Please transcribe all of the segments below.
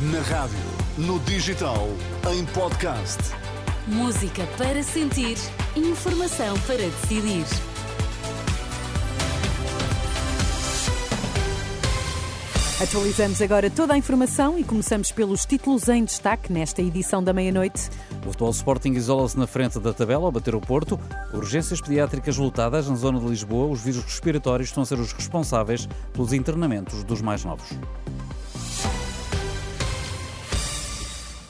Na rádio, no digital, em podcast. Música para sentir, informação para decidir. Atualizamos agora toda a informação e começamos pelos títulos em destaque nesta edição da meia-noite. O futebol Sporting isola-se na frente da tabela ao bater o Porto. Urgências pediátricas lotadas na zona de Lisboa. Os vírus respiratórios estão a ser os responsáveis pelos internamentos dos mais novos.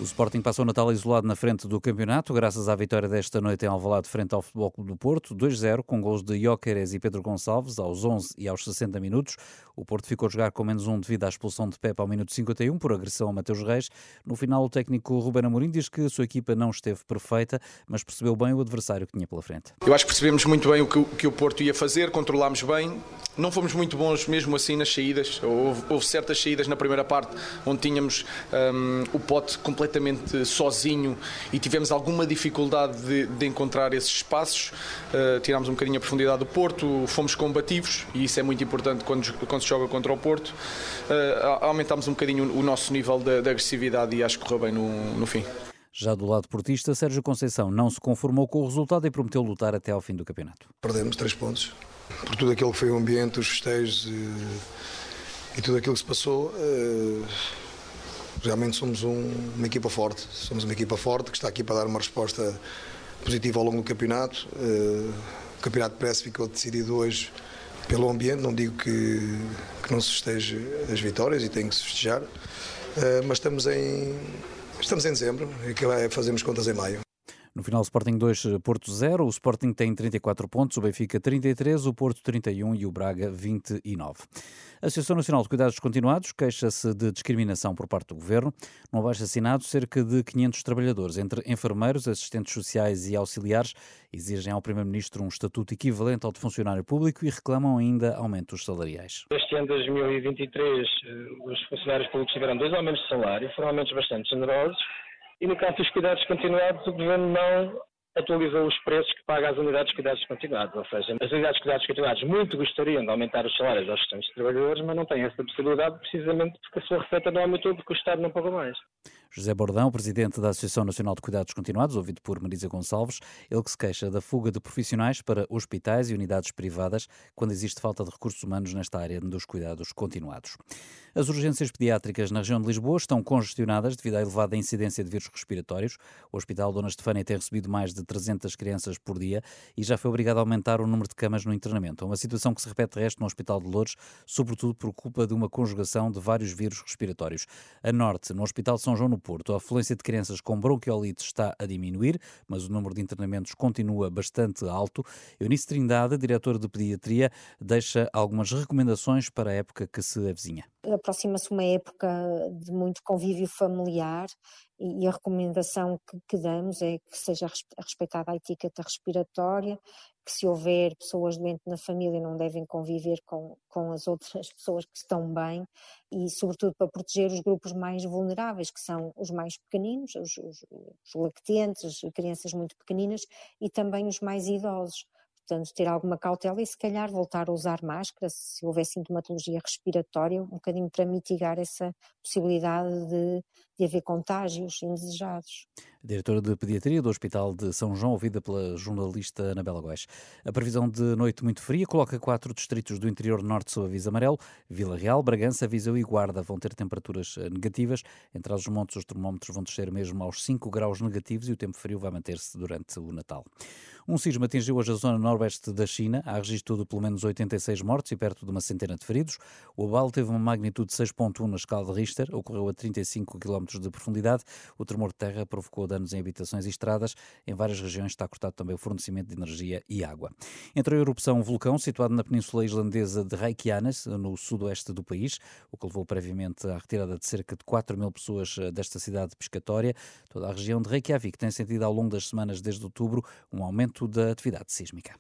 O Sporting passou o Natal isolado na frente do campeonato, graças à vitória desta noite em Alvalade frente ao Futebol Clube do Porto, 2-0, com gols de Jóqueres e Pedro Gonçalves aos 11 e aos 60 minutos. O Porto ficou a jogar com menos um devido à expulsão de Pepe ao minuto 51 por agressão a Mateus Reis. No final, o técnico Ruben Amorim diz que a sua equipa não esteve perfeita, mas percebeu bem o adversário que tinha pela frente. Eu acho que percebemos muito bem o que, o que o Porto ia fazer, controlámos bem, não fomos muito bons mesmo assim nas saídas. Houve, houve certas saídas na primeira parte onde tínhamos um, o pote completamente sozinho e tivemos alguma dificuldade de, de encontrar esses espaços. Uh, tirámos um bocadinho a profundidade do Porto, fomos combativos e isso é muito importante quando, quando se joga contra o Porto. Uh, aumentámos um bocadinho o nosso nível de, de agressividade e acho que correu bem no, no fim. Já do lado portista, Sérgio Conceição não se conformou com o resultado e prometeu lutar até ao fim do campeonato. Perdemos três pontos por tudo aquilo que foi o ambiente, os festejos e, e tudo aquilo que se passou. Uh, realmente somos um, uma equipa forte. Somos uma equipa forte que está aqui para dar uma resposta positiva ao longo do campeonato. Uh, o campeonato parece ficou decidido hoje pelo ambiente. Não digo que, que não se festeje as vitórias e tem que se festejar, uh, mas estamos em, estamos em dezembro e fazemos contas em maio. No final, Sporting 2, Porto 0. O Sporting tem 34 pontos, o Benfica 33, o Porto 31 e o Braga 29. A Associação Nacional de Cuidados Continuados queixa-se de discriminação por parte do governo. No abaixo assinado, cerca de 500 trabalhadores, entre enfermeiros, assistentes sociais e auxiliares, exigem ao Primeiro-Ministro um estatuto equivalente ao de funcionário público e reclamam ainda aumentos salariais. Este ano 2023, eh, os funcionários públicos tiveram dois aumentos de salário, foram aumentos bastante generosos e no caso dos cuidados continuados, o Governo não atualizou os preços que paga às unidades de cuidados continuados. Ou seja, as unidades de cuidados continuados muito gostariam de aumentar os salários aos restantes trabalhadores, mas não têm essa possibilidade precisamente porque a sua receita não aumentou porque o Estado não pagou mais. José Bordão, presidente da Associação Nacional de Cuidados Continuados, ouvido por Marisa Gonçalves, ele que se queixa da fuga de profissionais para hospitais e unidades privadas quando existe falta de recursos humanos nesta área dos cuidados continuados. As urgências pediátricas na região de Lisboa estão congestionadas devido à elevada incidência de vírus respiratórios. O Hospital Dona Estefânia tem recebido mais de 300 crianças por dia e já foi obrigado a aumentar o número de camas no internamento. Uma situação que se repete de resto no Hospital de Lourdes, sobretudo por culpa de uma conjugação de vários vírus respiratórios. A norte, no Hospital São João no Porto, a afluência de crianças com bronquiolite está a diminuir, mas o número de internamentos continua bastante alto. Eunice Trindade, diretora de Pediatria, deixa algumas recomendações para a época que se avizinha. Aproxima-se uma época de muito convívio familiar e a recomendação que, que, damos é que seja respeitada a etiqueta respiratória, que se houver pessoas doentes na família não devem conviver com, com as outras pessoas que estão bem e sobretudo para proteger os grupos mais vulneráveis, que são os mais pequeninos, os, os, os lactentes, crianças muito pequeninas e também os mais idosos. Portanto, ter alguma cautela e se calhar voltar a usar máscara se houver sintomatologia respiratória, um bocadinho para mitigar essa possibilidade de, de haver contágios indesejados. Diretora de Pediatria do Hospital de São João, ouvida pela jornalista Anabela Góes. A previsão de noite muito fria coloca quatro distritos do interior norte sob aviso amarelo. Vila Real, Bragança, Viseu e Guarda vão ter temperaturas eh, negativas. Entre os montes, os termómetros vão descer mesmo aos 5 graus negativos e o tempo frio vai manter-se durante o Natal. Um sismo atingiu hoje a zona noroeste da China. Há registro de pelo menos 86 mortos e perto de uma centena de feridos. O abalo teve uma magnitude de 6.1 na escala de Richter, ocorreu a 35 km de profundidade. O tremor de terra provocou danos em habitações e estradas. Em várias regiões está cortado também o fornecimento de energia e água. Entre a erupção, um vulcão situado na península islandesa de Reykjanes, no sudoeste do país, o que levou previamente à retirada de cerca de 4 mil pessoas eh, desta cidade pescatória. Toda a região de Reykjavik tem sentido ao longo das semanas desde outubro um aumento da atividade sísmica.